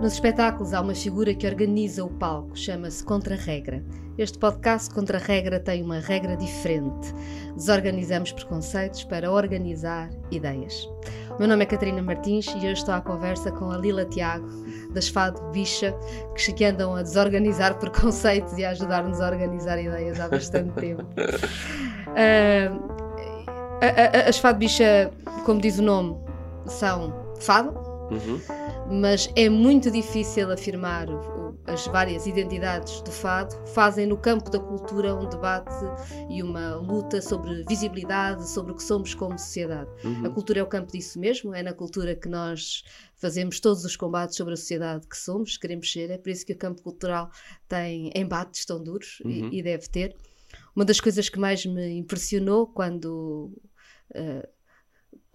Nos espetáculos há uma figura que organiza o palco, chama-se Contra-Regra. Este podcast Contra-Regra tem uma regra diferente. Desorganizamos preconceitos para organizar ideias. O meu nome é Catarina Martins e hoje estou à conversa com a Lila Tiago, das Fado Bicha, que andam a desorganizar preconceitos e a ajudar-nos a organizar ideias há bastante tempo. Uh, as Fado Bicha, como diz o nome, são fado. Uhum mas é muito difícil afirmar as várias identidades do fado, fazem no campo da cultura um debate e uma luta sobre visibilidade, sobre o que somos como sociedade. Uhum. A cultura é o campo disso mesmo, é na cultura que nós fazemos todos os combates sobre a sociedade que somos, queremos ser, é por isso que o campo cultural tem embates tão duros uhum. e, e, deve ter. Uma das coisas que mais me impressionou quando. Uh,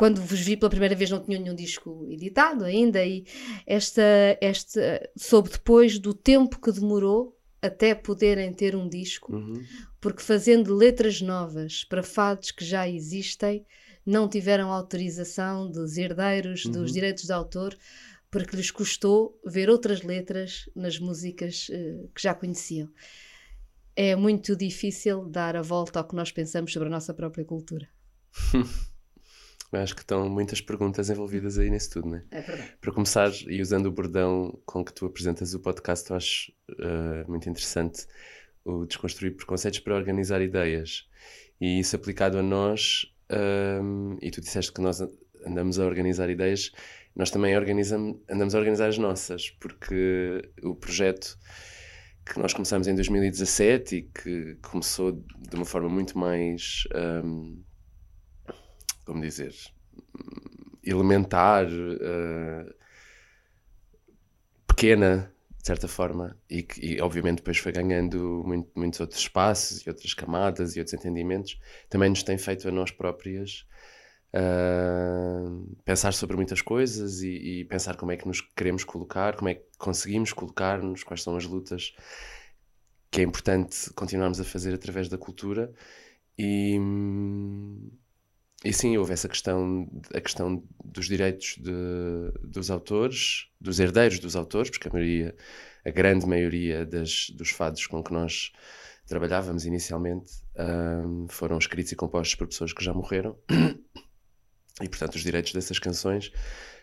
quando vos vi pela primeira vez não tinha nenhum disco editado ainda e esta, esta soube depois do tempo que demorou até poderem ter um disco, uhum. porque fazendo letras novas para fados que já existem, não tiveram autorização dos herdeiros uhum. dos direitos de autor, porque lhes custou ver outras letras nas músicas uh, que já conheciam. É muito difícil dar a volta ao que nós pensamos sobre a nossa própria cultura. Acho que estão muitas perguntas envolvidas aí nisso tudo, né? É verdade. Para começar, e usando o bordão com que tu apresentas o podcast, eu acho uh, muito interessante o desconstruir preconceitos para organizar ideias. E isso aplicado a nós, um, e tu disseste que nós andamos a organizar ideias, nós também organizamos, andamos a organizar as nossas, porque o projeto que nós começamos em 2017 e que começou de uma forma muito mais. Um, como dizer, elementar, uh, pequena, de certa forma, e que e, obviamente depois foi ganhando muito, muitos outros espaços e outras camadas e outros entendimentos, também nos tem feito a nós próprias uh, pensar sobre muitas coisas e, e, pensar como é que nos queremos colocar, como é que conseguimos colocar-nos, quais são as lutas que é importante continuarmos a fazer através da cultura e, e sim, houve essa questão, a questão dos direitos de, dos autores, dos herdeiros dos autores, porque a maioria, a grande maioria das, dos fados com que nós trabalhávamos inicialmente um, foram escritos e compostos por pessoas que já morreram. E, portanto, os direitos dessas canções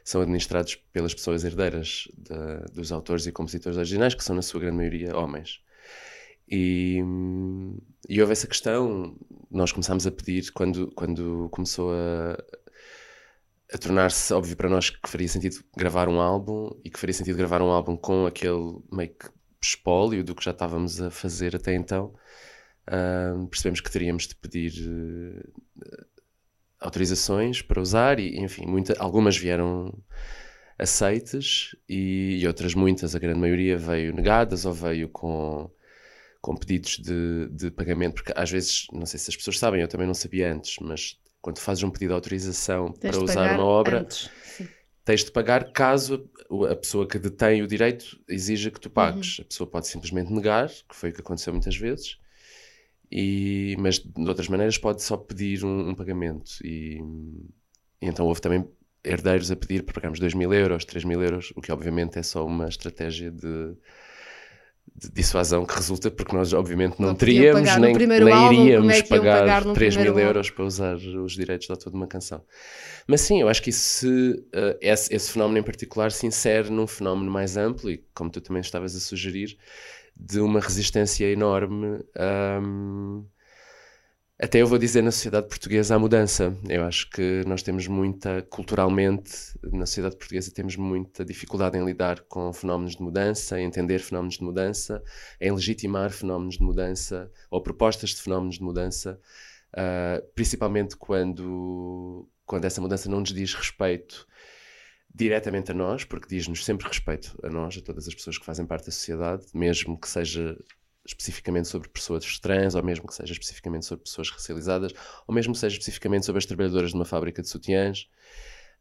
são administrados pelas pessoas herdeiras de, dos autores e compositores originais, que são, na sua grande maioria, homens. E, e houve essa questão, nós começámos a pedir, quando, quando começou a, a tornar-se óbvio para nós que faria sentido gravar um álbum e que faria sentido gravar um álbum com aquele meio que espólio do que já estávamos a fazer até então, uh, percebemos que teríamos de pedir uh, autorizações para usar e, enfim, muita, algumas vieram aceites e, e, outras, muitas, a grande maioria, veio negadas ou veio com com pedidos de, de pagamento, porque às vezes, não sei se as pessoas sabem, eu também não sabia antes, mas quando fazes um pedido de autorização tens para usar uma obra, antes. tens de pagar caso a pessoa que detém o direito exija que tu pagues. Uhum. A pessoa pode simplesmente negar, que foi o que aconteceu muitas vezes, e, mas de outras maneiras pode só pedir um, um pagamento. E, e, então houve também herdeiros a pedir para pagarmos 2 mil euros, 3 mil euros, o que obviamente é só uma estratégia de de dissuasão que resulta porque nós obviamente não, não teríamos nem, nem álbum, iríamos é pagar, pagar 3 mil euros para usar os direitos de autor de uma canção. Mas sim, eu acho que isso uh, esse, esse, fenómeno em particular se insere num fenómeno mais amplo e como tu também estavas a sugerir, de uma resistência enorme um, até eu vou dizer na sociedade portuguesa a mudança. Eu acho que nós temos muita, culturalmente, na sociedade portuguesa, temos muita dificuldade em lidar com fenómenos de mudança, em entender fenómenos de mudança, em legitimar fenómenos de mudança ou propostas de fenómenos de mudança, uh, principalmente quando, quando essa mudança não nos diz respeito diretamente a nós, porque diz-nos sempre respeito a nós, a todas as pessoas que fazem parte da sociedade, mesmo que seja especificamente sobre pessoas trans, ou mesmo que seja especificamente sobre pessoas racializadas, ou mesmo que seja especificamente sobre as trabalhadoras de uma fábrica de sutiãs.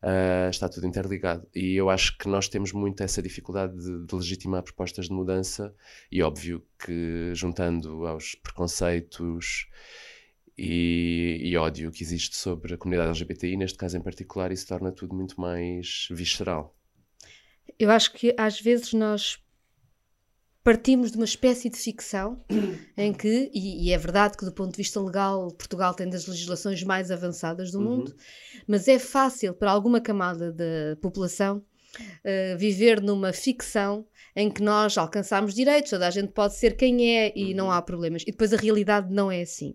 Uh, está tudo interligado. E eu acho que nós temos muito essa dificuldade de, de, legitimar propostas de mudança, e óbvio que juntando aos preconceitos e, e ódio que existe sobre a comunidade LGBTI, neste caso em particular, isso torna tudo muito mais visceral. Eu acho que às vezes nós partimos de uma espécie de ficção em que, e, e, é verdade que do ponto de vista legal Portugal tem das legislações mais avançadas do uhum. mundo, mas é fácil para alguma camada da população uh, viver numa ficção em que nós alcançamos direitos, toda a gente pode ser quem é e uhum. não há problemas. E depois a realidade não é assim.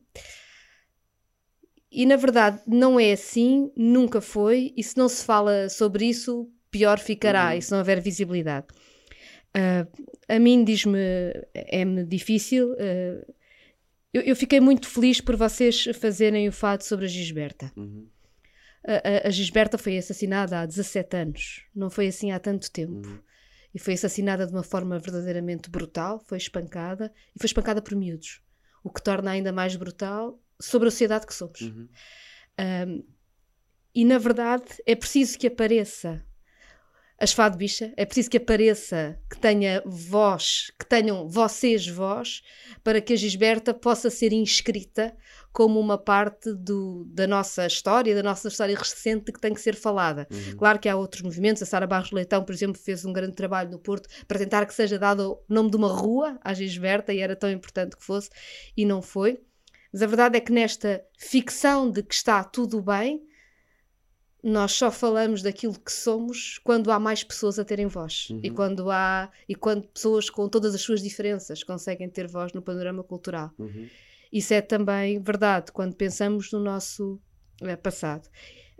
E na verdade não é assim, nunca foi, e se não se fala sobre isso, pior ficará, uhum. e se não houver visibilidade. Uh, a mim diz-me, é-me difícil. Uh, eu, eu, fiquei muito feliz por vocês fazerem o fato sobre a Gisberta. Uhum. A, a, a, Gisberta foi assassinada há 17 anos, não foi assim há tanto tempo. Uhum. E foi assassinada de uma forma verdadeiramente brutal, foi espancada, e foi espancada por miúdos, o que torna ainda mais brutal sobre a sociedade que somos. Uhum. Um, e na verdade é preciso que apareça as Fado Bicha, é preciso que apareça, que tenha voz, que tenham vocês voz, para que a Gisberta possa ser inscrita como uma parte do, da nossa história, da nossa história recente que tem que ser falada. Uhum. Claro que há outros movimentos, a Sara Barros Leitão, por exemplo, fez um grande trabalho no Porto para tentar que seja dado o nome de uma rua à Gisberta e era tão importante que fosse, e não foi. Mas a verdade é que nesta ficção de que está tudo bem, nós só falamos daquilo que somos quando há mais pessoas a terem voz uhum. e quando há e quando pessoas com todas as suas diferenças conseguem ter voz no panorama cultural. Uhum. Isso é também verdade quando pensamos no nosso é, passado.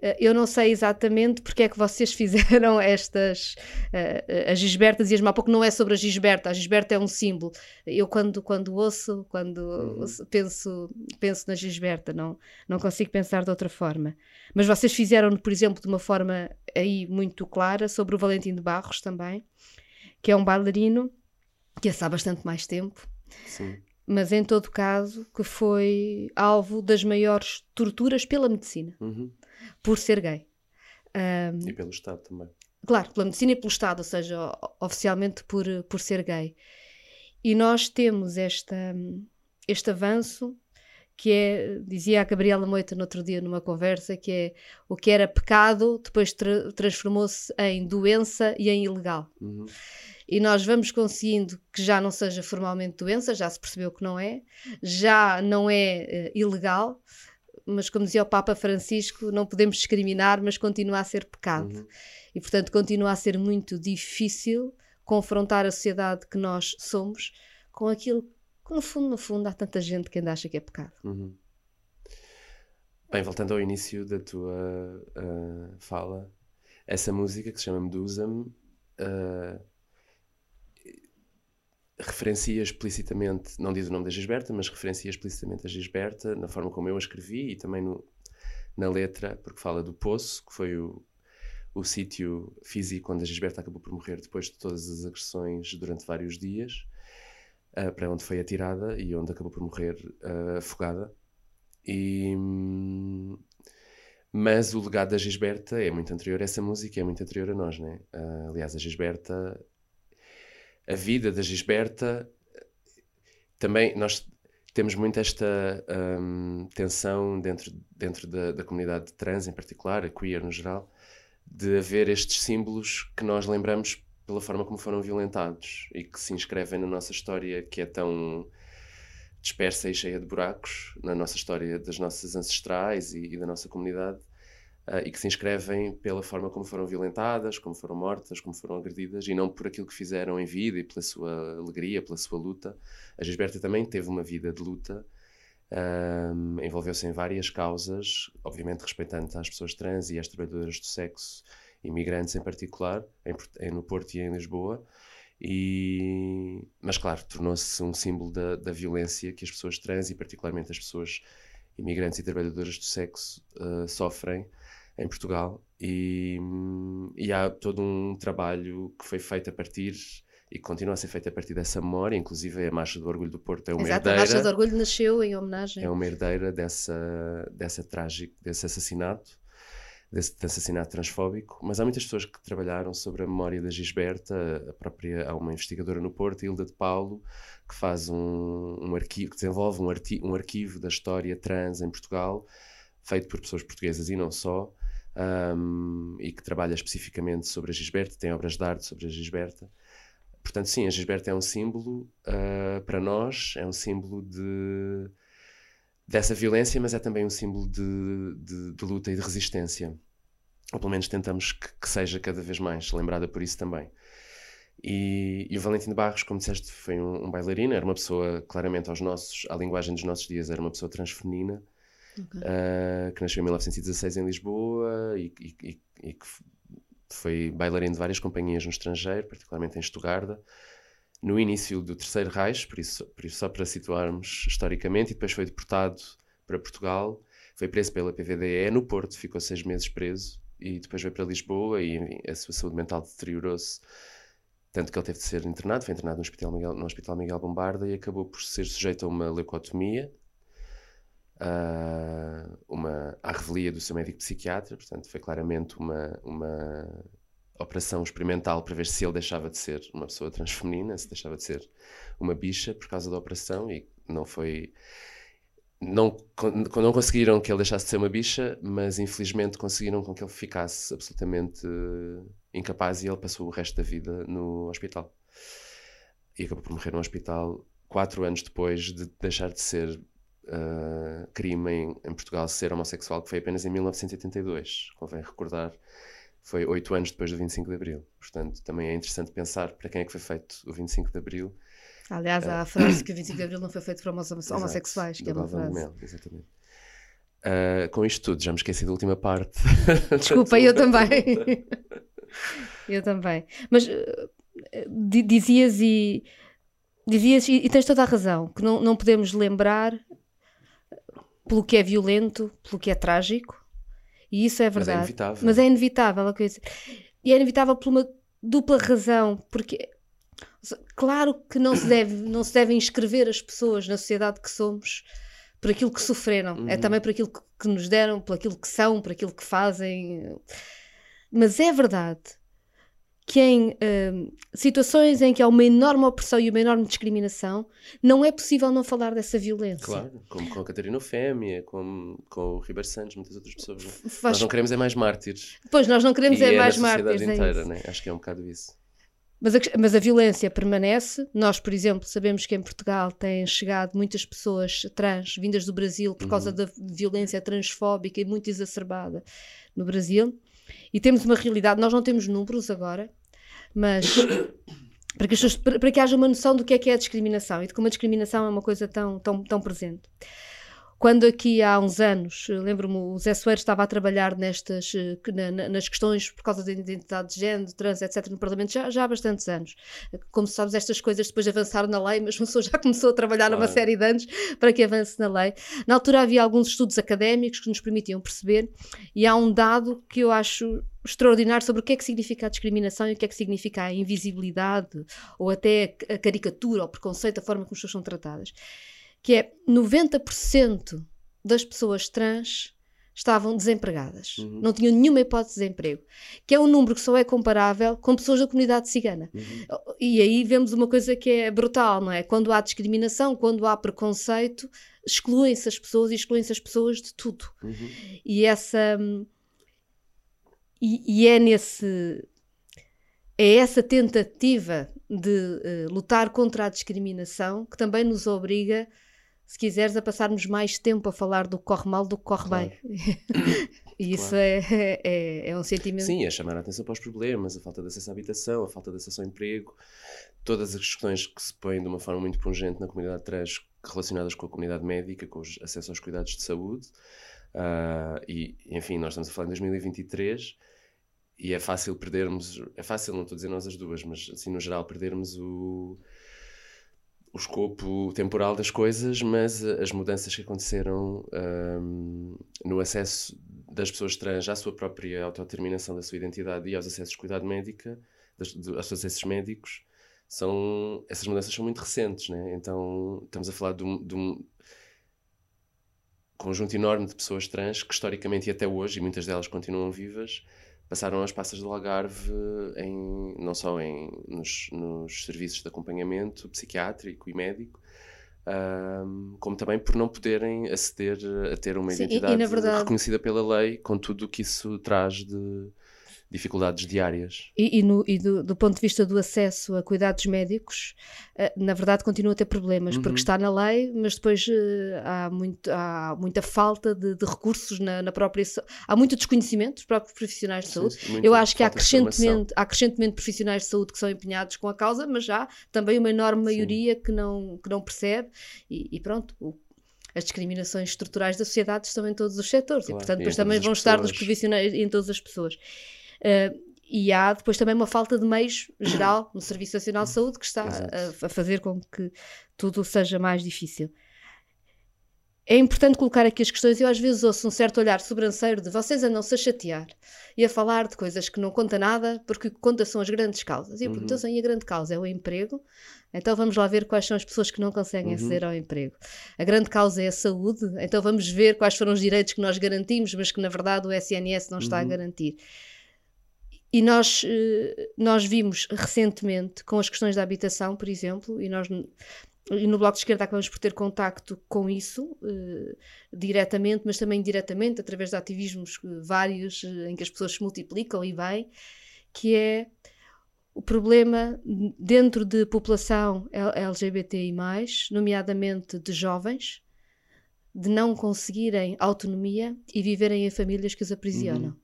Eh, eu não sei exatamente porque é que vocês fizeram estas uh, as Gisbertas e as porque não é sobre a Gisberta, a Gisberta é um símbolo. Eu quando, quando ouço, quando uhum. penso, penso na Gisberta, não, não consigo pensar de outra forma. Mas vocês fizeram, por exemplo, de uma forma aí muito clara sobre o Valentim de Barros também, que é um bailarino que há bastante mais tempo. Sim. Mas em todo caso, que foi alvo das maiores torturas pela medicina. Uhum por ser gay. Um, e pelo Estado também. Claro, pela medicina e pelo Estado, ou seja, oficialmente por, por ser gay. E nós temos esta, este avanço que é, dizia a Gabriela Moita no outro dia numa conversa, que é o que era pecado depois tra transformou-se em doença e em ilegal. Uhum. E nós vamos conseguindo que já não seja formalmente doença, já se percebeu que não é, já não é uh, ilegal, mas como dizia o Papa Francisco, não podemos discriminar, mas continua a ser pecado. Uhum. E portanto continua a ser muito difícil confrontar a sociedade que nós somos com aquilo que no fundo, no fundo, há tanta gente que ainda acha que é pecado. Uhum. Bem, voltando ao início da tua uh, fala, essa música que se chama Medusa-me uh, referencia explicitamente, não diz o nome da Gisberta, mas referencia explicitamente a Gisberta na forma como eu a escrevi e também no, na letra, porque fala do poço, que foi o, o sítio físico onde a Gisberta acabou por morrer depois de todas as agressões durante vários dias, uh, para onde foi atirada e onde acabou por morrer uh, afogada. E, mas o legado da Gisberta é muito anterior a essa música, é muito anterior a nós, né? Uh, aliás, a Gisberta a vida da Gisberta também nós temos muito esta um, tensão dentro, dentro da, da, comunidade trans em particular, a queer no geral, de haver estes símbolos que nós lembramos pela forma como foram violentados e que se inscrevem na nossa história que é tão dispersa e cheia de buracos, na nossa história das nossas ancestrais e, e da nossa comunidade, Uh, e que se inscrevem pela forma como foram violentadas, como foram mortas, como foram agredidas, e não por aquilo que fizeram em vida e pela sua alegria, pela sua luta. A Gisberta também teve uma vida de luta, um, envolveu-se em várias causas, obviamente respeitando as pessoas trans e as trabalhadoras do sexo, imigrantes em particular, em, em, no Porto e em Lisboa. E, mas, claro, tornou-se um símbolo da, da violência que as pessoas trans e, particularmente, as pessoas imigrantes e trabalhadoras do sexo uh, sofrem em Portugal e, e, há todo um trabalho que foi feito a partir e continua a ser feito a partir dessa memória, inclusive a Marcha do Orgulho do Porto é uma Exato, herdeira. a Marcha do Orgulho nasceu em homenagem. É uma herdeira dessa, dessa trágico, desse assassinato, desse, desse, assassinato transfóbico, mas há muitas pessoas que trabalharam sobre a memória da Gisberta, a própria, há uma investigadora no Porto, Hilda de Paulo, que faz um, um arquivo, que desenvolve um, arti, um arquivo da história trans em Portugal, feito por pessoas portuguesas e não só, um, e que trabalha especificamente sobre a Gisberta, tem obras de arte sobre a Gisberta. Portanto, sim, a Gisberta é um símbolo uh, para nós, é um símbolo de, dessa violência, mas é também um símbolo de, de, de luta e de resistência. Ou pelo menos tentamos que, que, seja cada vez mais lembrada por isso também. E, e o Valentim Barros, como disseste, foi um, um, bailarino, era uma pessoa claramente aos nossos, à linguagem dos nossos dias, era uma pessoa transfeminina, okay. uh, que nasceu em 1916 em Lisboa e, e, e que foi bailarino de várias companhias no estrangeiro, particularmente em Estugarda, no início do Terceiro Reich, por isso, por isso só para situarmos historicamente, e depois foi deportado para Portugal, foi preso pela PVDE no Porto, ficou seis meses preso, e depois veio para Lisboa e enfim, a sua saúde mental deteriorou-se, tanto que ele teve de ser internado, foi internado no Hospital Miguel, no Hospital Miguel Bombarda e acabou por ser sujeito a uma leucotomia, uh, uma, à revelia do seu médico psiquiatra, portanto foi claramente uma, uma operação experimental para ver se ele deixava de ser uma pessoa transfeminina, se deixava de ser uma bicha por causa da operação e não foi não, não conseguiram que ele deixasse de ser uma bicha, mas infelizmente conseguiram com que ele ficasse absolutamente incapaz e ele passou o resto da vida no hospital. E acabou por morrer no hospital quatro anos depois de deixar de ser uh, crime em, em, Portugal ser homossexual, que foi apenas em 1982. Convém recordar, foi oito anos depois do 25 de Abril. Portanto, também é interessante pensar para quem é que foi feito o 25 de Abril. Aliás, há a frase que o 25 de Abril não foi feito para homossexuais, que é uma frase. Mel, exatamente. Uh, com isto tudo, já me esqueci da última parte. Desculpa, eu também. eu também. Mas uh, dizias e dizias, e, e, tens toda a razão, que não, não podemos lembrar pelo que é violento, pelo que é trágico, e isso é verdade. Mas é inevitável. Mas é inevitável, a coisa. E é inevitável por uma dupla razão, porque claro que não se deve, não se devem inscrever as pessoas na sociedade que somos por aquilo que sofreram, é uhum. é também por aquilo que, que nos deram, por aquilo que são, por aquilo que fazem. Mas é verdade que em uh, situações em que há uma enorme opressão e uma enorme discriminação, não é possível não falar dessa violência. Claro, como com a Catarina Fémia, com, com o Ribeiro Santos, muitas outras pessoas. Faz... Nós não queremos é mais mártires. Pois, nós não queremos é, é mais mártires. É inteira, é né? Acho que é um bocado isso. Mas a, mas a, violência permanece. Nós, por exemplo, sabemos que em Portugal têm chegado muitas pessoas trans vindas do Brasil por causa uhum. da violência transfóbica e muito exacerbada no Brasil. E temos uma realidade, nós não temos números agora, mas para que, pessoas, para, que haja uma noção do que é que é a discriminação e de como a discriminação é uma coisa tão, tão, tão presente. Quando aqui há uns anos, lembro-me, o Zé Soares estava a trabalhar nestas, eh, na, nas questões por causa da identidade de género, trans, etc., no Parlamento, já, já há bastantes anos. Como sabes, estas coisas depois avançaram na lei, mas uma pessoa já começou a trabalhar claro. numa série de anos para que avance na lei. Na altura havia alguns estudos académicos que nos permitiam perceber, e há um dado que eu acho extraordinário sobre o que é que significa a discriminação e o que é que significa a invisibilidade, ou até a caricatura, ou preconceito, a forma como as pessoas são tratadas que é 90% das pessoas trans estavam desempregadas, uhum. não tinham nenhuma hipótese de emprego, que é um número que só é comparável com pessoas da comunidade cigana. Uhum. E aí vemos uma coisa que é brutal, não é? Quando há discriminação, quando há preconceito, excluem-se as pessoas e excluem-se as pessoas de tudo. Uhum. E essa e, e, é nesse é essa tentativa de uh, lutar contra a discriminação que também nos obriga se quiseres, a passarmos mais tempo a falar do que corre mal do que corre claro. bem. e isso claro. é, é, é, um sentimento. Sim, é chamar a atenção para os problemas, a falta de acesso à habitação, a falta de acesso ao emprego, todas as questões que se põem de uma forma muito pungente na comunidade trans relacionadas com a comunidade médica, com o acesso aos cuidados de saúde. Uh, e, enfim, nós estamos a falar em 2023 e é fácil perdermos, é fácil, não estou a dizer nós as duas, mas assim no geral perdermos o o escopo temporal das coisas, mas as mudanças que aconteceram um, no acesso das pessoas trans à sua própria autodeterminação da sua identidade e aos acessos de cuidado médica, das, de, aos acessos médicos, são, essas mudanças são muito recentes, né? então estamos a falar de um, de um conjunto enorme de pessoas trans que historicamente e até hoje, e muitas delas continuam vivas, passaram as passas do Algarve em, não só em, nos, nos serviços de acompanhamento psiquiátrico e médico, um, como também por não poderem aceder a ter uma Sim, e- e, identidade na verdade- reconhecida pela lei, com tudo o que isso traz de dificuldades diárias. E, e no- e do, do ponto de vista do acesso a cuidados médicos, eh, na verdade continua a ter problemas, porque Uhum. está na lei, mas depois eh, há, muito, há muita falta de, de recursos na, na própria. Há muito desconhecimento dos próprios profissionais de saúde. Sim, Eu acho que há crescentemente, há crescentemente profissionais de saúde que são empenhados com a causa, mas já também uma enorme Sim. maioria que não, que não percebe, e, e pronto. o- as discriminações estruturais da sociedade estão em todos os setores Claro, e, portanto, depois também vão as estar nos pessoas. profissionais em todas as pessoas. Eh, e há depois também uma falta de meios geral no Serviço Nacional de Saúde que está a, a fazer com que tudo seja mais difícil. É importante colocar aqui as questões. Eu às vezes ouço um certo olhar sobranceiro de vocês a chatear e a falar de coisas que não conta nada, porque o que conta são as grandes causas. E eu Uhum. pergunto, e a grande causa é o emprego? Então vamos lá ver quais são as pessoas que não conseguem Uhum. aceder ao emprego. A grande causa é a saúde, então vamos ver quais foram os direitos que nós garantimos, mas que na verdade o SNS não está a Uhum. garantir. E nós, eh, nós vimos recentemente com as questões da habitação, por exemplo, e nós e no Bloco de Esquerda acabamos por ter contacto com isso eh, diretamente, mas também indiretamente, através de ativismos eh, vários eh, em que as pessoas se multiplicam e bem, que é o problema dentro de população LGBTI+, nomeadamente de jovens, de não conseguirem autonomia e viverem em famílias que os aprisionam. Uhum.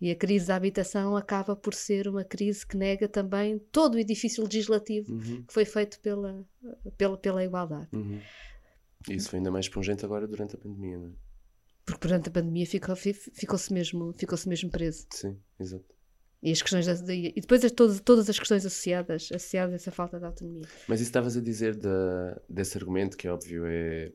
E a crise da habitação acaba por ser uma crise que nega também todo o edifício legislativo Uhum, que foi feito pela, pela, pela igualdade. uhum. Isso foi ainda mais pungente agora durante a pandemia, não é? Porque durante a pandemia ficou- fi- ficou-se mesmo, ficou mesmo preso. Sim, exato. E, as questões da- da- e depois as- todas, todas as questões associadas, associadas a essa falta de autonomia. Mas isso estavas a dizer da, desse argumento, que é óbvio é,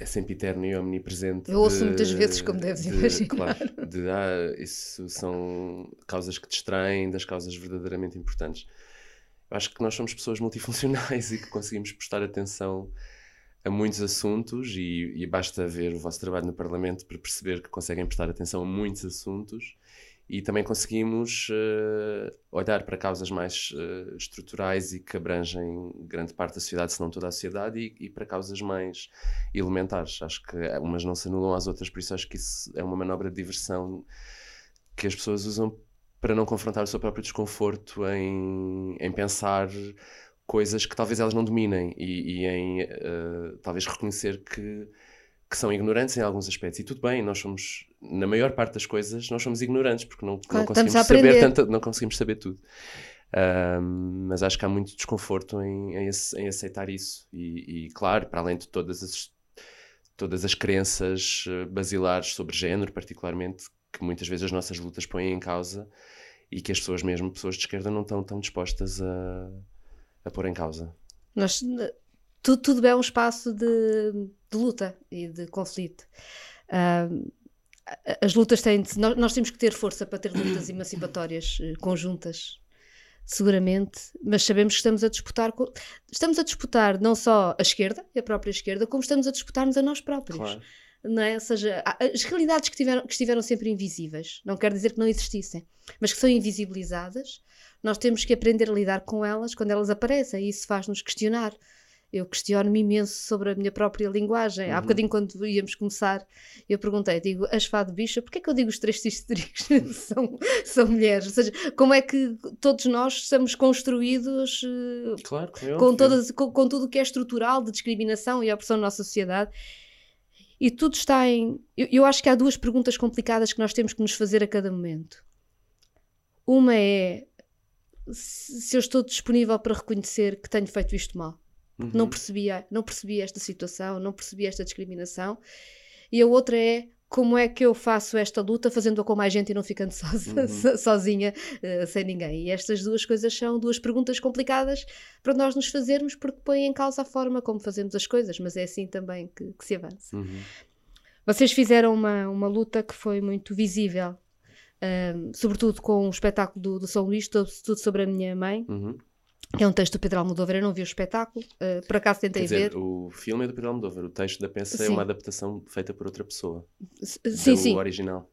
é sempre eterno e omnipresente. Eu ouço de- muitas vezes, como deves de- imaginar. Claro, de ah, isso são causas que distraem das causas verdadeiramente importantes. Eu acho que nós somos pessoas multifuncionais e que conseguimos prestar atenção a muitos assuntos e, e basta ver o vosso trabalho no Parlamento para perceber que conseguem prestar atenção a muitos assuntos e também conseguimos eh, olhar para causas mais eh, estruturais e que abrangem grande parte da sociedade, se não toda a sociedade, e, e para causas mais elementares. Acho que umas não se anulam às outras, por isso acho que isso é uma manobra de diversão que as pessoas usam para não confrontar o seu próprio desconforto em, em pensar coisas que talvez elas não dominem e, e em eh, talvez reconhecer que, que são ignorantes em alguns aspectos. E tudo bem, nós somos, na maior parte das coisas, nós somos ignorantes porque não, Claro, não conseguimos saber tanta, não conseguimos saber tudo. Ahm, mas acho que há muito desconforto em, em, em aceitar isso. E, e, claro, para além de todas as, todas as crenças eh, basilares sobre género, particularmente, que muitas vezes as nossas lutas põem em causa e que as pessoas, mesmo pessoas de esquerda, não estão tão dispostas a, a pôr em causa. Nós, tudo, tudo é um espaço de, de luta e de conflito. A- as lutas têm. de- nós, nós temos que ter força para ter lutas emancipatórias eh, conjuntas, seguramente, mas sabemos que estamos a disputar. Estamos a disputar não só a esquerda, a própria esquerda, como estamos a disputar-nos a nós próprios. Claro. não é? Ou seja, as realidades que, tiveram, que estiveram sempre invisíveis, não quer dizer que não existissem, mas que são invisibilizadas, nós temos que aprender a lidar com elas quando elas aparecem, e isso faz-nos questionar. Eu questiono-me imenso sobre a minha própria linguagem. Há Uhum. bocadinho, quando íamos começar, eu perguntei, digo, as fado bicha, porquê é que eu digo os três histricos são, são mulheres? Ou seja, como é que todos nós somos construídos eh, Claro, é com, óbvio. todas, com, com tudo o que é estrutural de discriminação e opressão na nossa sociedade. E tudo está em. Eu, eu acho que há duas perguntas complicadas que nós temos que nos fazer a cada momento. Uma é se eu estou disponível para reconhecer que tenho feito isto mal. Uhum. Não percebia, não percebi esta situação, não percebi esta discriminação. E a outra é como é que eu faço esta luta fazendo-a com mais gente e não ficando soz- Uhum. so- sozinha, eh, sem ninguém. E estas duas coisas são duas perguntas complicadas para nós nos fazermos, porque põem em causa a forma como fazemos as coisas, mas é assim também que, que se avança. Uhum. Vocês fizeram uma, uma luta que foi muito visível, sobretudo com o espetáculo do, do São Luís, tudo sobre a minha mãe, Uhum. É um texto do Pedro Almodóvar. Eu não vi o espetáculo, eh, por acaso tentei dizer, ver. o filme é do Pedro Almodóvar, o texto da peça é Sim. uma adaptação feita por outra pessoa. Sim, sim. original.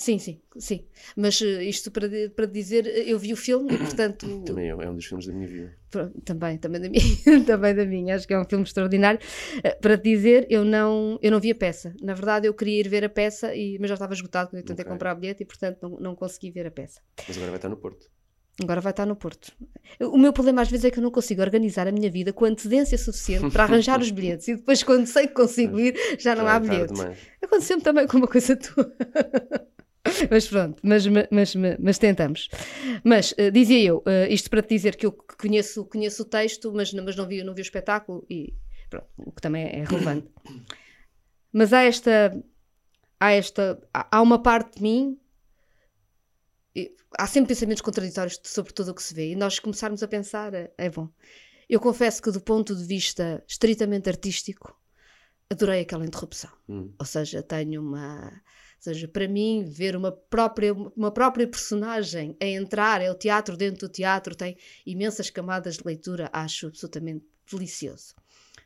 Sim, sim, sim. Mas uh, isto para, para dizer, eu vi o filme e, portanto. Também é, é um dos filmes da minha vida. Também, também da minha, também da minha. Acho que é um filme extraordinário. Uh, para dizer, eu não, eu não vi a peça. Na verdade, eu queria ir ver a peça, e, mas já estava esgotado quando eu tentei okay. comprar o bilhete e, portanto, não, não consegui ver a peça. Mas agora vai estar no Porto. Agora vai estar no Porto. O meu problema às vezes é que eu não consigo organizar a minha vida com antecedência suficiente para arranjar os bilhetes e depois, quando sei que consigo ir, já não já há é bilhetes. Aconteceu-me também com uma coisa tua. mas pronto, mas, mas, mas, mas tentamos. Mas uh, dizia eu, uh, isto para te dizer que eu conheço, conheço o texto, mas, mas não, vi, não vi o espetáculo, e pronto, o que também é relevante. Mas há esta. Há, esta, há uma parte de mim há sempre pensamentos contraditórios sobre tudo o que se vê e nós começarmos a pensar é bom. Eu confesso que do ponto de vista estritamente artístico adorei aquela interrupção. Hum. Ou seja, tenho uma, ou seja, para mim ver uma própria uma própria personagem a entrar é o teatro dentro do teatro tem imensas camadas de leitura, acho absolutamente delicioso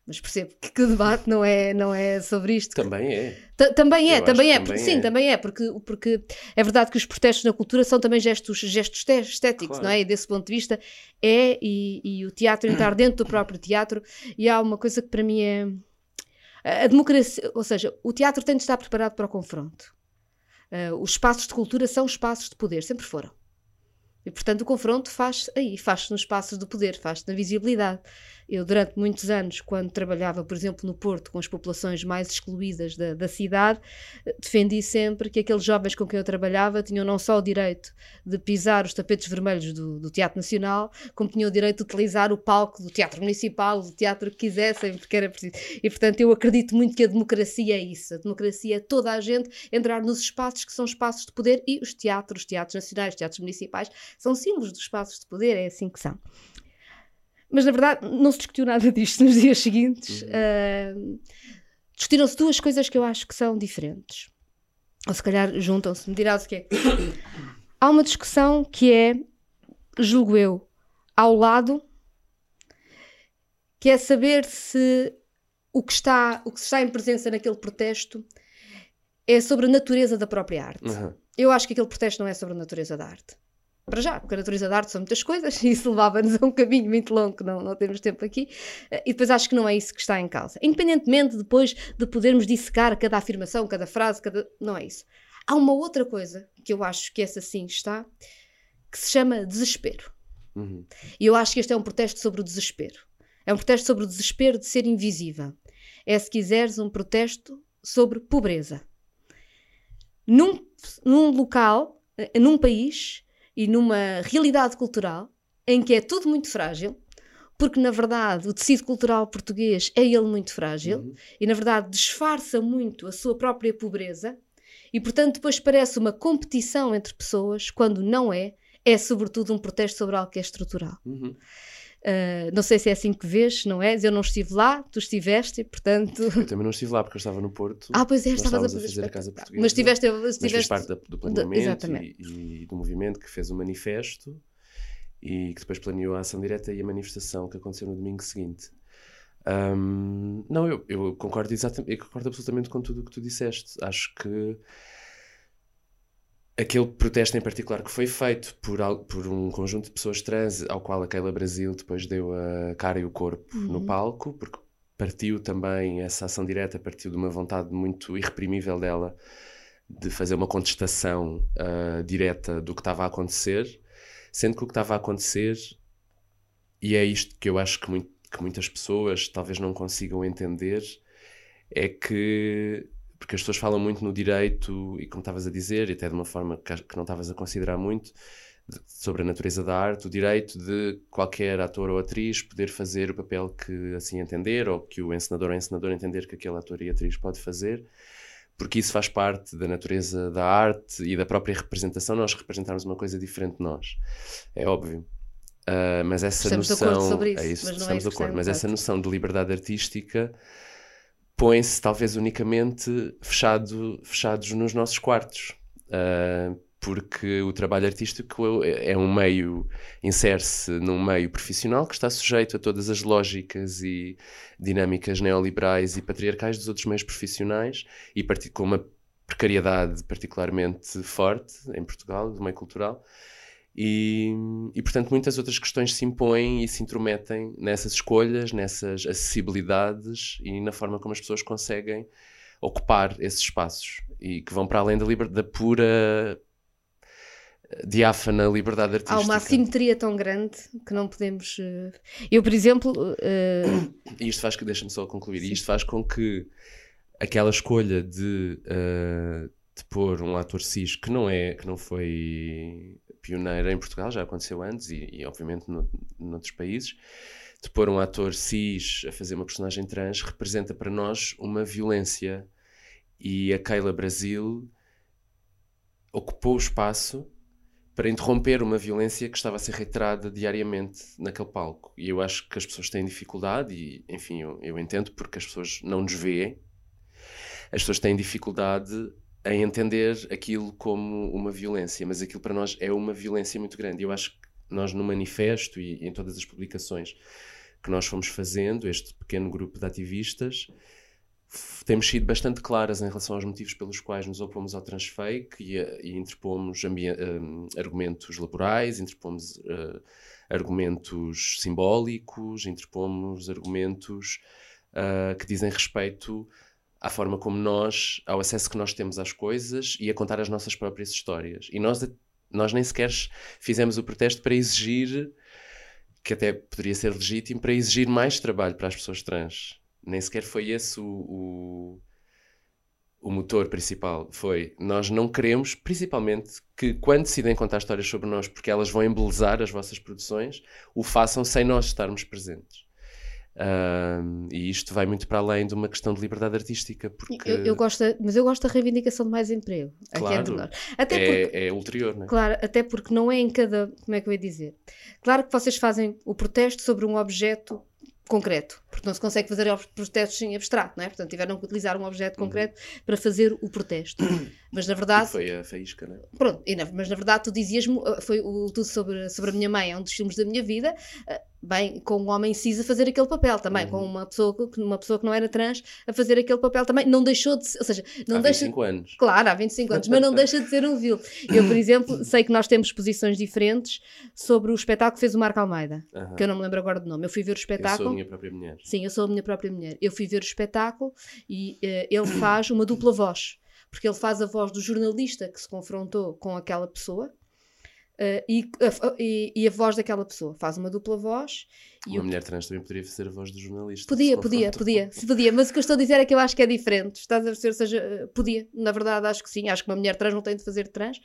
mas percebo que o debate não é, não é sobre isto. Também é. também é, também é, também sim, é. também é, porque, porque é verdade que os protestos na cultura são também gestos, gestos estéticos, claro. não é? E desse ponto de vista é, e, e o teatro entrar dentro do próprio teatro, e há uma coisa que para mim é. A democracia, ou seja, o teatro tem de estar preparado para o confronto. Uh, os espaços de cultura são espaços de poder, sempre foram. E, portanto, o confronto faz aí, faz-se nos espaços do poder, faz-se na visibilidade. Eu, durante muitos anos, quando trabalhava, por exemplo, no Porto, com as populações mais excluídas da, da cidade, defendi sempre que aqueles jovens com quem eu trabalhava tinham não só o direito de pisar os tapetes vermelhos do, do Teatro Nacional, como tinham o direito de utilizar o palco do Teatro Municipal, do teatro que quisessem, porque era preciso. E, portanto, eu acredito muito que a democracia é isso. A democracia é toda a gente entrar nos espaços que são espaços de poder e os teatros, os teatros nacionais, os teatros municipais, são símbolos dos espaços de poder, é assim que são. Mas na verdade não se discutiu nada disto nos dias seguintes. Uhum. Uh, Discutiram-se duas coisas que eu acho que são diferentes. Ou se calhar juntam-se, me dirás o que é. Há uma discussão que é, julgo eu, ao lado, que é saber se o que está, o que está em presença naquele protesto é sobre a natureza da própria arte. Uhum. Eu acho que aquele protesto não é sobre a natureza da arte para já, porque a natureza da arte são muitas coisas e isso levava-nos a um caminho muito longo que não, não temos tempo aqui. Eh, e depois acho que não é isso que está em causa. Independentemente depois de podermos dissecar cada afirmação, cada frase, cada. Não é isso. Há uma outra coisa que eu acho que essa sim está, que se chama desespero. Uhum. E eu acho que este é um protesto sobre o desespero. É um protesto sobre o desespero de ser invisível. É, se quiseres, um protesto sobre pobreza. Num, num local, eh, num país e numa realidade cultural em que é tudo muito frágil, porque na verdade o tecido cultural português é ele muito frágil uhum. e na verdade disfarça muito a sua própria pobreza e portanto depois parece uma competição entre pessoas quando não é, é sobretudo um protesto sobre algo que é estrutural. Uhum. Uh, não sei se é assim que vês, não é? Eu não estive lá, tu estiveste, portanto. Eu também não estive lá porque eu estava no Porto. Ah, pois é, estavas a fazer, a a Casa Portuguesa. Mas estiveste. Mas parte do planeamento e, e, do movimento que fez o manifesto e que depois planeou a ação direta e a manifestação que aconteceu no domingo seguinte. Um, não, eu, eu concordo exatamente, eu concordo absolutamente com tudo o que tu disseste. Acho que aquele protesto em particular que foi feito por, por um conjunto de pessoas trans, ao qual a Keila Brasil depois deu a cara e o corpo uhum. no palco, porque partiu também, essa ação direta partiu de uma vontade muito irreprimível dela de fazer uma contestação uh, direta do que estava a acontecer, sendo que o que estava a acontecer, e é isto que eu acho que, muito, que muitas pessoas talvez não consigam entender, é que porque as pessoas falam muito no direito, e como estavas a dizer, e até de uma forma que, não estavas a considerar muito, sobre a natureza da arte, o direito de qualquer ator ou atriz poder fazer o papel que assim entender, ou que o encenador ou encenadora entender que aquele ator e atriz pode fazer, porque isso faz parte da natureza da arte e da própria representação, nós representarmos uma coisa diferente de nós. É óbvio. Uh, mas essa estamos noção. De acordo sobre isso, é isso, mas não estamos é de acordo. Mas essa noção de liberdade artística põe-se talvez unicamente fechado, fechados nos nossos quartos. Uh, porque o trabalho artístico é um meio, insere-se num meio profissional que está sujeito a todas as lógicas e dinâmicas neoliberais e patriarcais dos outros meios profissionais e com uma precariedade particularmente forte em Portugal, do meio cultural. E, e, portanto, muitas outras questões se impõem e se intrometem nessas escolhas, nessas acessibilidades e na forma como as pessoas conseguem ocupar esses espaços e que vão para além da, da pura diáfana liberdade artística. Há uma assimetria tão grande que não podemos. Uh... Eu, por exemplo. Uh... E isto faz que, deixa-me só concluir, Sim. isto faz com que aquela escolha de, uh, de pôr um ator cis que não é, que não foi pioneira em Portugal, já aconteceu antes e, e obviamente no, noutros países, de pôr um ator cis a fazer uma personagem trans representa para nós uma violência e a Keila Brasil ocupou o espaço para interromper uma violência que estava a ser reiterada diariamente naquele palco. E eu acho que as pessoas têm dificuldade, e enfim, eu, eu entendo porque as pessoas não nos veem, as pessoas têm dificuldade em entender aquilo como uma violência, mas aquilo para nós é uma violência muito grande. Eu acho que nós, no manifesto e, em todas as publicações que nós fomos fazendo, este pequeno grupo de ativistas, temos sido bastante claras em relação aos motivos pelos quais nos opomos ao transfake e, e interpomos um, argumentos laborais, interpomos uh, argumentos simbólicos, interpomos argumentos uh, que dizem respeito à forma como nós, ao acesso que nós temos às coisas e a contar as nossas próprias histórias. E nós, nós nem sequer fizemos o protesto para exigir, que até poderia ser legítimo, para exigir mais trabalho para as pessoas trans nem sequer foi esse o, o, o, motor principal. Foi, nós não queremos, principalmente, que quando decidem contar histórias sobre nós, porque elas vão embelezar as vossas produções, o façam sem nós estarmos presentes. Um, e isto vai muito para além de uma questão de liberdade artística. Porque... Eu, eu gosto, mas eu gosto da reivindicação de mais emprego. Claro, é, até é, porque, é ulterior, não é? Claro, até porque não é em cada. Como é que eu ia dizer? Claro que vocês fazem o protesto sobre um objeto concreto, porque não se consegue fazer protestos em abstrato, não é? Portanto, tiveram que utilizar um objeto concreto uhum. para fazer o protesto. Mas na verdade. E foi a faísca, não é? Pronto, na, mas na verdade tu dizias-me, uh, foi o tudo sobre, sobre a minha mãe, é um dos filmes da minha vida, uh, bem, com um homem cis a fazer aquele papel também, uhum. com uma pessoa, uma pessoa que não era trans a fazer aquele papel também, não deixou de ou seja, não há deixa. 25 anos. Claro, há 25 anos, mas não deixa de ser um vil. Eu, por exemplo, sei que nós temos posições diferentes sobre o espetáculo que fez o Marco Almeida, uhum. que eu não me lembro agora do nome. Eu fui ver o espetáculo. Eu sou a minha própria mulher. Sim, eu sou a minha própria mulher. Eu fui ver o espetáculo e uh, ele faz uma dupla voz porque ele faz a voz do jornalista que se confrontou com aquela pessoa uh, e, a, e, e, a voz daquela pessoa. Faz uma dupla voz. Uma mulher trans também poderia ser a voz do jornalista. Podia, podia, podia, se podia. Mas o que eu estou a dizer é que eu acho que é diferente. Estás a ver, ou seja, eh, podia. Na verdade, acho que sim. Acho que uma mulher trans não tem de fazer trans.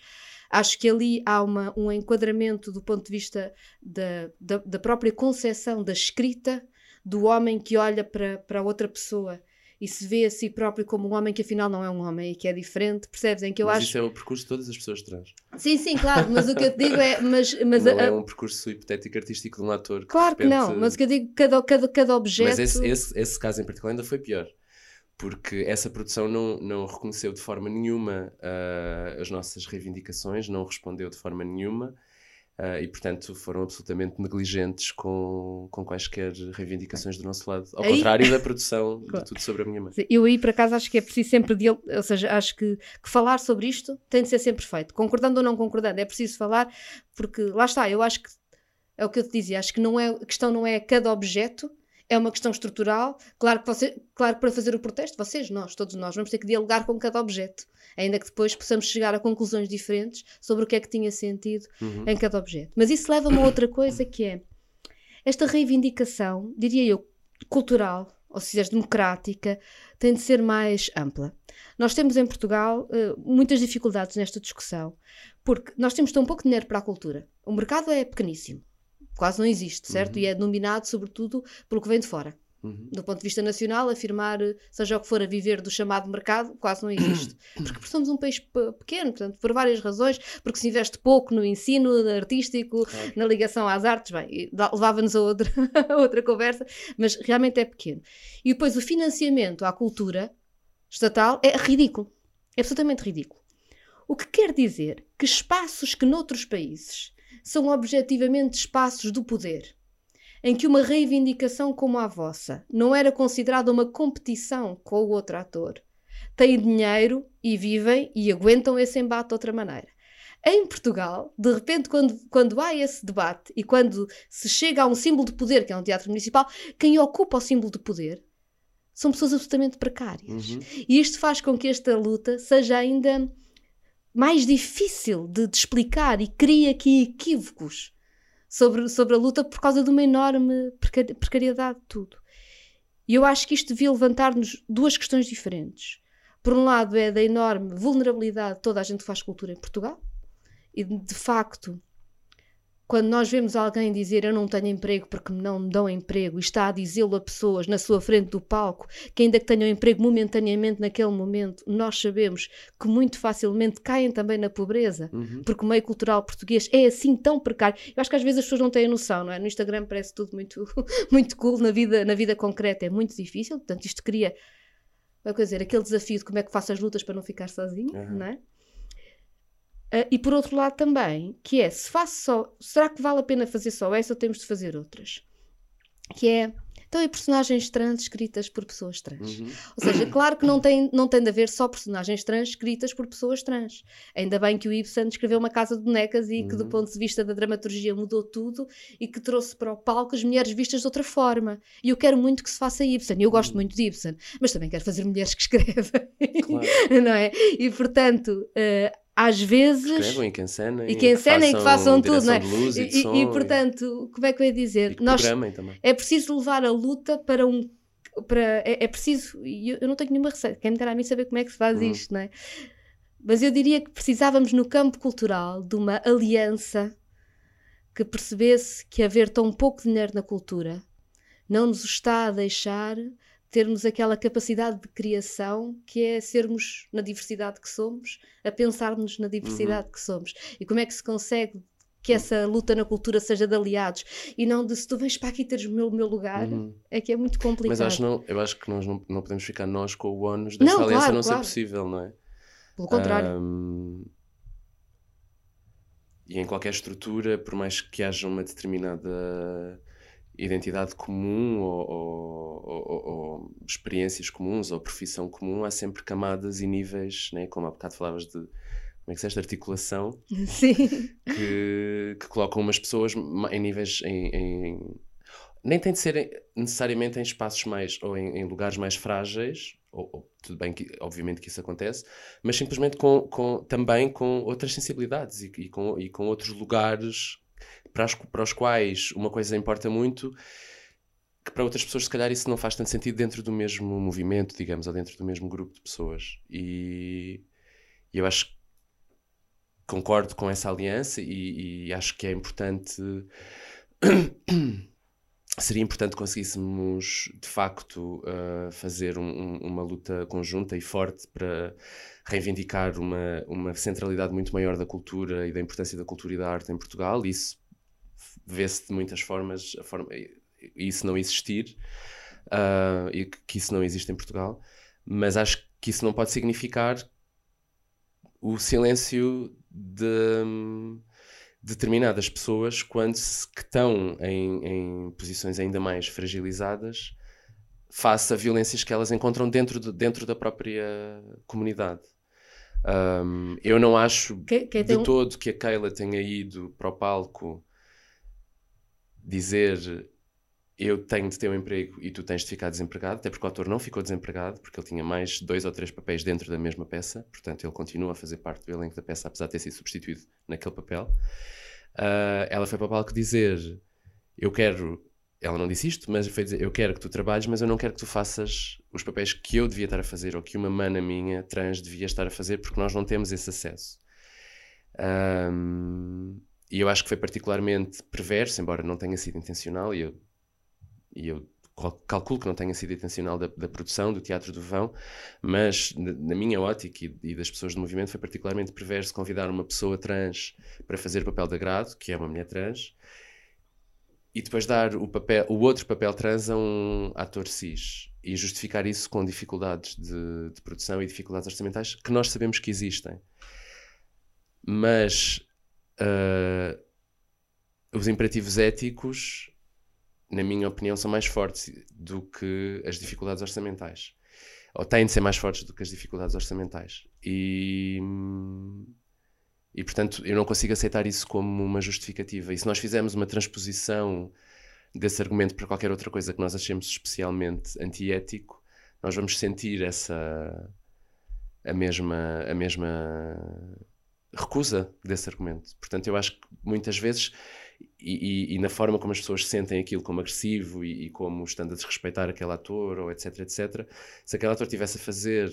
Acho que ali há uma, um enquadramento do ponto de vista da, da, da própria concepção da escrita do homem que olha para, para outra pessoa e se vê a si próprio como um homem que afinal não é um homem e que é diferente, percebes? Em que eu mas acho. Isso é o percurso de todas as pessoas trans. Sim, sim, claro, mas o que eu te digo é. Mas, mas não a... é um percurso hipotético artístico de um ator. Que claro repente... que não, mas o que eu digo, cada, cada, cada objeto. Mas esse, esse, esse caso em particular ainda foi pior porque essa produção não, não reconheceu de forma nenhuma uh, as nossas reivindicações, não respondeu de forma nenhuma Uh, e, portanto, foram absolutamente negligentes com, com quaisquer reivindicações do nosso lado. Ao aí... contrário da produção de Tudo Sobre a Minha Mãe. Eu aí, por acaso, acho que é preciso sempre, de, ou seja, acho que, que, falar sobre isto tem de ser sempre feito. Concordando ou não concordando, é preciso falar, porque lá está, eu acho que é o que eu te dizia, acho que não é, a questão não é cada objeto, é uma questão estrutural. Claro que, você, claro que para fazer o protesto, vocês, nós, todos nós, vamos ter que dialogar com cada objeto, ainda que depois possamos chegar a conclusões diferentes sobre o que é que tinha sentido uhum. em cada objeto. Mas isso leva-me a outra coisa que é esta reivindicação, diria eu, cultural, ou se quiseres, democrática, tem de ser mais ampla. Nós temos em Portugal uh, muitas dificuldades nesta discussão, porque nós temos tão pouco dinheiro para a cultura. O mercado é pequeníssimo quase não existe, certo? Uhum. E é dominado, sobretudo, pelo que vem de fora. Uhum. Do ponto de vista nacional, afirmar, seja o que for, a viver do chamado mercado, quase não existe. Porque somos um país pequeno, portanto, por várias razões, porque se investe pouco no ensino artístico, claro. na ligação às artes, bem, levava-nos a outra, a outra conversa, mas realmente é pequeno. E depois o financiamento à cultura estatal é ridículo. É absolutamente ridículo. O que quer dizer que espaços que noutros países são objetivamente espaços do poder, em que uma reivindicação como a vossa não era considerada uma competição com o outro ator, têm dinheiro e vivem e aguentam esse embate de outra maneira. Em Portugal, de repente, quando, quando há esse debate e quando se chega a um símbolo de poder, que é um teatro municipal, quem ocupa o símbolo de poder são pessoas absolutamente precárias. Uhum. E isto faz com que esta luta seja ainda mais difícil de, de explicar e cria aqui equívocos sobre, sobre a luta por causa de uma enorme precar- precariedade de tudo. E eu acho que isto devia levantar-nos duas questões diferentes. Por um lado, é da enorme vulnerabilidade de toda a gente que faz cultura em Portugal. E de facto, quando nós vemos alguém dizer eu não tenho emprego porque não me dão emprego e está a dizê-lo a pessoas na sua frente do palco que ainda que tenham emprego momentaneamente naquele momento, nós sabemos que muito facilmente caem também na pobreza, Uhum. porque o meio cultural português é assim tão precário. Eu acho que às vezes as pessoas não têm noção, não é? No Instagram parece tudo muito, muito cool, na vida, na vida concreta é muito difícil, portanto isto cria, vai dizer, aquele desafio de como é que faço as lutas para não ficar sozinho, Uhum. não é? Ah, e por outro lado também, que é, se faço só, será que vale a pena fazer só essa ou temos de fazer outras? Que é, então, e personagens trans escritas por pessoas trans? Uhum. Ou seja, claro que não tem, não tem de haver só personagens trans escritas por pessoas trans. Ainda bem que o Ibsen escreveu uma casa de bonecas e que, do Uhum. ponto de vista da dramaturgia, mudou tudo e que trouxe para o palco as mulheres vistas de outra forma. E eu quero muito que se faça Ibsen. Eu gosto Uhum. muito de Ibsen, mas também quero fazer mulheres que escrevem. Claro. não é? E portanto, eh, às vezes. Escrevam e que encenem. E que encenem e que façam tudo, não é? luz e, E, som e, portanto, como é que eu ia dizer? e que Nós, é preciso levar a luta para um. Para, é, é preciso. e Eu, eu não tenho nenhuma receita. Quem me dera a mim saber como é que se faz Uhum. isto, não é? Mas eu diria que precisávamos, no campo cultural, de uma aliança que percebesse que haver tão pouco dinheiro na cultura não nos está a deixar termos aquela capacidade de criação que é sermos na diversidade que somos, a pensarmos na diversidade Uhum. que somos. E como é que se consegue que essa luta na cultura seja de aliados e não de se tu vens para aqui teres o meu, meu lugar, Uhum. é que é muito complicado. Mas acho não, eu acho que nós não, não podemos ficar nós com o ónus dessa Não, aliança claro, não claro. ser possível, não é? Pelo contrário. Ahm, e em qualquer estrutura, por mais que haja uma determinada identidade comum ou, ou- ou- ou- experiências comuns ou profissão comum, há sempre camadas e níveis, né? como há bocado falavas de como é que esta articulação, Sim. que, que colocam umas pessoas em níveis em, em- nem tem de ser necessariamente em espaços mais ou em, em lugares mais frágeis ou, ou tudo bem que obviamente que isso acontece mas simplesmente com, com- também com outras sensibilidades e, e com, e com outros lugares para, as- para os quais uma coisa importa muito que para outras pessoas se calhar isso não faz tanto sentido dentro do mesmo movimento digamos ou dentro do mesmo grupo de pessoas e e eu acho que concordo com essa aliança e, e acho que é importante. Seria importante conseguíssemos de facto uh, fazer um- um- uma luta conjunta e forte para reivindicar uma, uma centralidade muito maior da cultura e da importância da cultura e da arte em Portugal. Isso vê-se de muitas formas, a forma, isso não existir, uh, e que que isso não existe em Portugal, mas acho que isso não pode significar o silêncio de determinadas pessoas quando se, que estão em, em posições ainda mais fragilizadas face a violências que elas encontram dentro, de- dentro da própria comunidade. Hum, eu não acho Quem, quem de um- todo que a Keila tenha ido para o palco dizer eu tenho de ter um emprego e tu tens de ficar desempregado, até porque o autor não ficou desempregado, porque ele tinha mais dois ou três papéis dentro da mesma peça, portanto ele continua a fazer parte do elenco da peça, apesar de ter sido substituído naquele papel. Ah, ela foi para o palco dizer eu quero, ela não disse isto, mas foi dizer eu quero que tu trabalhes, mas eu não quero que tu faças os papéis que eu devia estar a fazer ou que uma mana minha trans devia estar a fazer, porque nós não temos esse acesso. Ahm, e eu acho que foi particularmente perverso, embora não tenha sido intencional, e eu, e eu cal- calculo que não tenha sido intencional da, da produção do Teatro do Vão, mas na, na minha ótica e, e das pessoas do movimento foi particularmente perverso convidar uma pessoa trans para fazer o papel de agrado, que é uma mulher trans, e depois dar o, papel, o outro papel trans a um ator cis e justificar isso com dificuldades de, de produção e dificuldades orçamentais que nós sabemos que existem. Mas ah, os imperativos éticos, na minha opinião, são mais fortes do que as dificuldades orçamentais. ou têm de ser mais fortes do que as dificuldades orçamentais. E, e portanto, eu não consigo aceitar isso como uma justificativa. E se nós fizermos uma transposição desse argumento para qualquer outra coisa que nós achemos especialmente antiético, nós vamos sentir essa a mesma a mesma recusa desse argumento. Portanto, eu acho que muitas vezes e, e, e, na forma como as pessoas sentem aquilo como agressivo e, e, como estando a desrespeitar aquele ator ou etc, etc, se aquele ator estivesse a fazer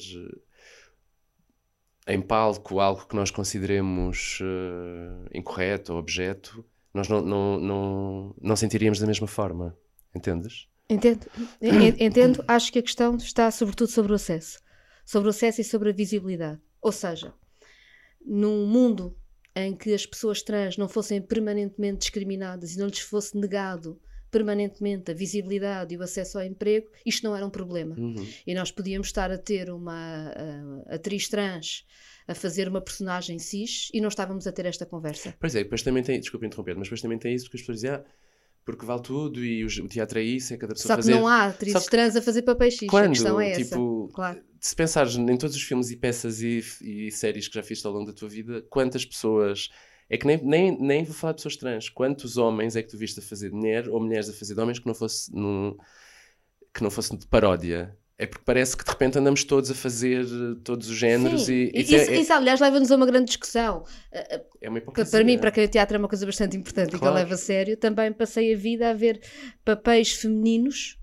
em palco algo que nós consideremos uh, incorreto ou objeto, nós não, não, não, não sentiríamos da mesma forma. Entendes? Entendo. Entendo. Acho que a questão está sobretudo sobre o acesso. Sobre o acesso e sobre a visibilidade. Ou seja, num mundo em que as pessoas trans não fossem permanentemente discriminadas e não lhes fosse negado permanentemente a visibilidade e o acesso ao emprego, isto não era um problema. Uhum. E nós podíamos estar a ter uma uh, atriz trans a fazer uma personagem cis e não estávamos a ter esta conversa. Pois é, depois também tem, desculpa interromper, mas depois também tem isso que as pessoas dizem, ah, porque vale tudo e o, teatro é isso, é cada pessoa Só que fazer... não há atrizes que... trans a fazer papéis X, Quando? a questão é tipo, essa. Claro. Se pensares em todos os filmes e peças e, e séries que já fizeste ao longo da tua vida, quantas pessoas... É que nem, nem, nem vou falar de pessoas trans. Quantos homens é que tu viste a fazer de mulher ou mulheres a fazer de homens que não fosse, num, que não fosse de paródia? É porque parece que de repente andamos todos a fazer eh, todos os géneros Sim. e, e isso, é, isso, aliás, leva-nos a uma grande discussão. Eh, eh, é uma hipocrisia. Para mim, para quem teatro é uma coisa bastante importante claro. e que eu levo a sério, também passei a vida a ver papéis femininos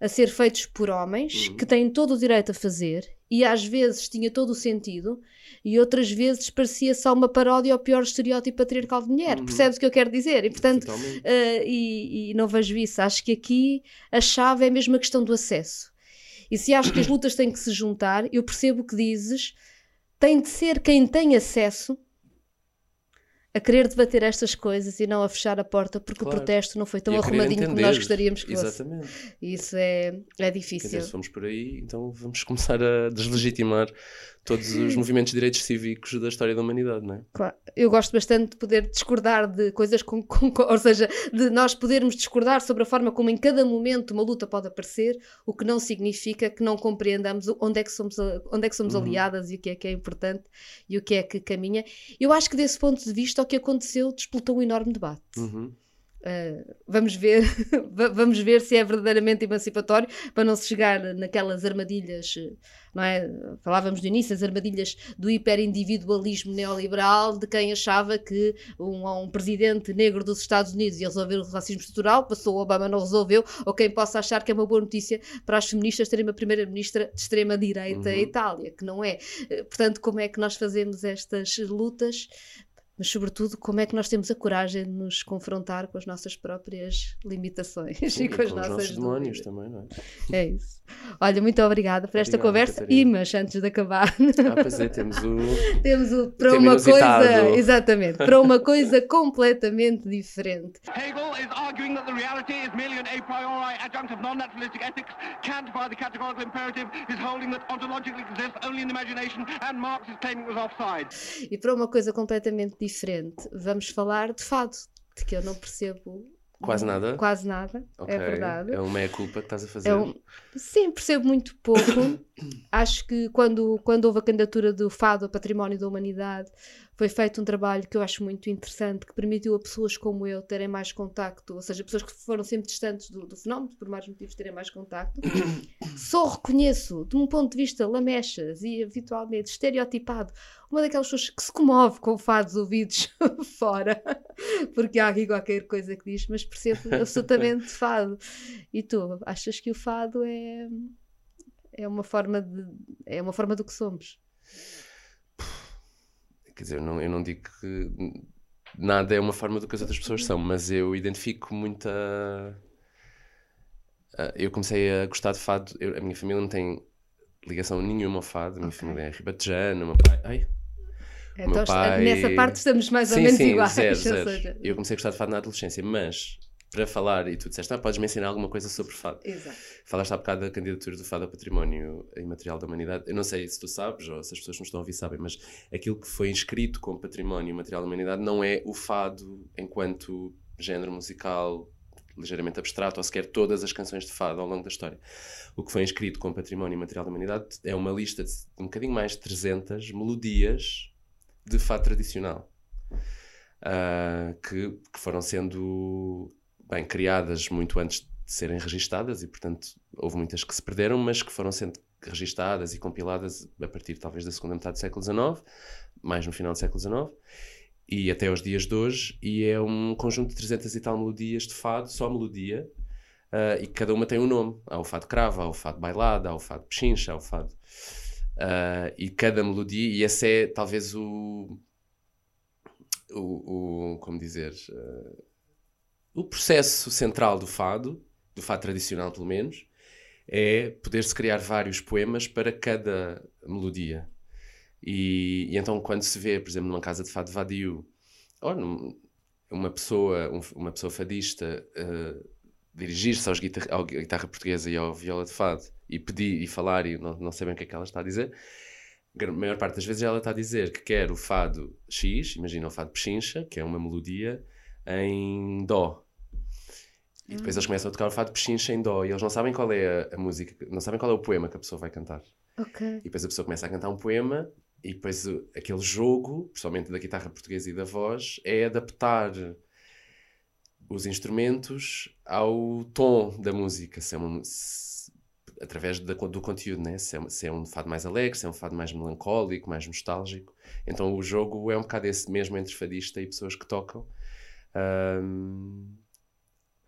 a ser feitos por homens uhum. que têm todo o direito a fazer e às vezes tinha todo o sentido e outras vezes parecia só uma paródia ao pior estereótipo patriarcal de mulher. Uhum. Percebes o que eu quero dizer? E portanto, uh, e, e não vejo isso. Acho que aqui a chave é mesmo a questão do acesso e se acho que as lutas têm que se juntar, eu percebo o que dizes, tem de ser quem tem acesso a querer debater estas coisas e não a fechar a porta porque claro. o protesto não foi tão arrumadinho como nós gostaríamos que fosse. Exatamente. Isso é, é difícil. Dizer, se fomos por aí, então vamos começar a deslegitimar todos os movimentos de direitos cívicos da história da humanidade, não é? Claro. Eu gosto bastante de poder discordar de coisas com, com, com, ou seja, de nós podermos discordar sobre a forma como em cada momento uma luta pode aparecer, o que não significa que não compreendamos onde é que somos, onde é que somos uhum. aliadas e o que é que é importante e o que é que caminha. Eu acho que desse ponto de vista o que aconteceu despoltou um enorme debate. Uhum. Uh, vamos ver vamos ver se é verdadeiramente emancipatório para não se chegar naquelas armadilhas não é? falávamos no início as armadilhas do hiperindividualismo neoliberal de quem achava que um, um presidente negro dos Estados Unidos ia resolver o racismo estrutural passou o Obama não resolveu ou quem possa achar que é uma boa notícia para as feministas terem uma primeira-ministra de extrema direita uhum. em Itália que não é eh, portanto como é que nós fazemos estas lutas mas sobretudo como é que nós temos a coragem de nos confrontar com as nossas próprias limitações Sim, e com as com nossas os demónios também, não é? É isso. Olha, muito obrigada por esta Obrigado, conversa. E, mas antes de acabar. Ah, pois é, temos o. temos o. Para o uma coisa. Exatamente. Para uma coisa completamente diferente. Hegel is arguing that the reality is merely an a priori adjunct of non-naturalistic ethics. Kant, by the categorical imperative, is holding that ontologically exists only in the imagination, and Marx is claiming it was offside. E para uma coisa completamente diferente. Vamos falar de fado, de que eu não percebo Quase nada? Quase nada, é okay. é verdade. É uma meia-culpa que estás a fazer. É um... Sim, percebo muito pouco. Acho que quando, quando houve a candidatura do Fado a Património da Humanidade, foi feito um trabalho que eu acho muito interessante, que permitiu a pessoas como eu terem mais contacto, ou seja, pessoas que foram sempre distantes do, do fenómeno, por mais motivos, terem mais contacto. Só reconheço, de um ponto de vista lamechas e habitualmente estereotipado, uma daquelas pessoas que se comove com fados ouvidos fora, porque há aqui qualquer coisa que diz, mas percebo absolutamente fado. E tu, achas que o fado é, é uma forma de, é uma forma do que somos? Quer dizer, eu não, eu não digo que nada é uma forma do que as outras pessoas são, mas eu identifico muita. Eu comecei a gostar de fado. Eu, a minha família não tem ligação nenhuma ao fado. A minha okay. família é ribatejana, o meu pai. Ai, então, pai... nessa parte estamos mais sim, ou menos sim, iguais. Zero, zero. Seja... Eu comecei a gostar de fado na adolescência, mas para falar, e tu disseste, ah, podes me ensinar alguma coisa sobre fado. Exato. Falaste há bocado da candidatura do fado ao património imaterial da humanidade. Eu não sei se tu sabes, ou se as pessoas que nos estão a ouvir sabem, mas aquilo que foi inscrito como património imaterial da humanidade não é o fado enquanto género musical ligeiramente abstrato, ou sequer todas as canções de fado ao longo da história. O que foi inscrito como património material da humanidade é uma lista de um bocadinho mais de 300 melodias de fado tradicional. Uh, que, que, foram sendo bem criadas muito antes de serem registadas e portanto houve muitas que se perderam mas que foram sendo registadas e compiladas a partir talvez da segunda metade do século XIX mais no final do século XIX e até aos dias de hoje, e é um conjunto de 300 e tal melodias de fado, só melodia, uh, e cada uma tem um nome. Há o fado cravo, há o fado bailado, há o fado pechincha, há o fado... Uh, e cada melodia, e esse é talvez o... o, o como dizer... Uh, o processo central do fado, do fado tradicional pelo menos, é poder-se criar vários poemas para cada melodia. E, e, então, quando se vê, por exemplo, numa casa de fado vadio, ou num, uma pessoa, um, uma pessoa fadista uh, dirigir-se à guitarra portuguesa e ao viola de fado e pedir e falar e não, não sabem o que é que ela está a dizer, a maior parte das vezes ela está a dizer que quer o fado X, imagina o fado pechincha, que é uma melodia em Dó. E depois hum. eles começam a tocar o fado pechincha em Dó e eles não sabem qual é a, a música, não sabem qual é o poema que a pessoa vai cantar. Okay. E depois a pessoa começa a cantar um poema e depois aquele jogo, principalmente da guitarra portuguesa e da voz, é adaptar os instrumentos ao tom da música, se é uma, se, através da, do conteúdo, né? se, é, se é um fado mais alegre, se é um fado mais melancólico, mais nostálgico. Então o jogo é um bocado esse mesmo entre fadista e pessoas que tocam. Um,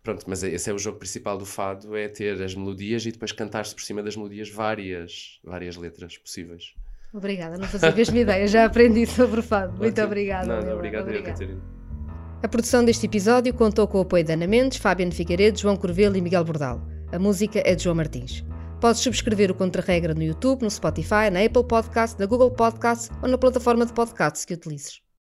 pronto, mas esse é o jogo principal do fado, é ter as melodias e depois cantar-se por cima das melodias várias, várias letras possíveis. Obrigada, não fazia a mesma ideia, já aprendi sobre o fado. Muito obrigada. Obrigado, obrigada. Catarina. A produção deste episódio contou com o apoio de Ana Mendes, Fábio Figueiredo, João Corvelo e Miguel Bordal. A música é de João Martins. Podes subscrever o Contra-Regra no YouTube, no Spotify, na Apple Podcast, na Google Podcast ou na plataforma de podcasts que utilizes.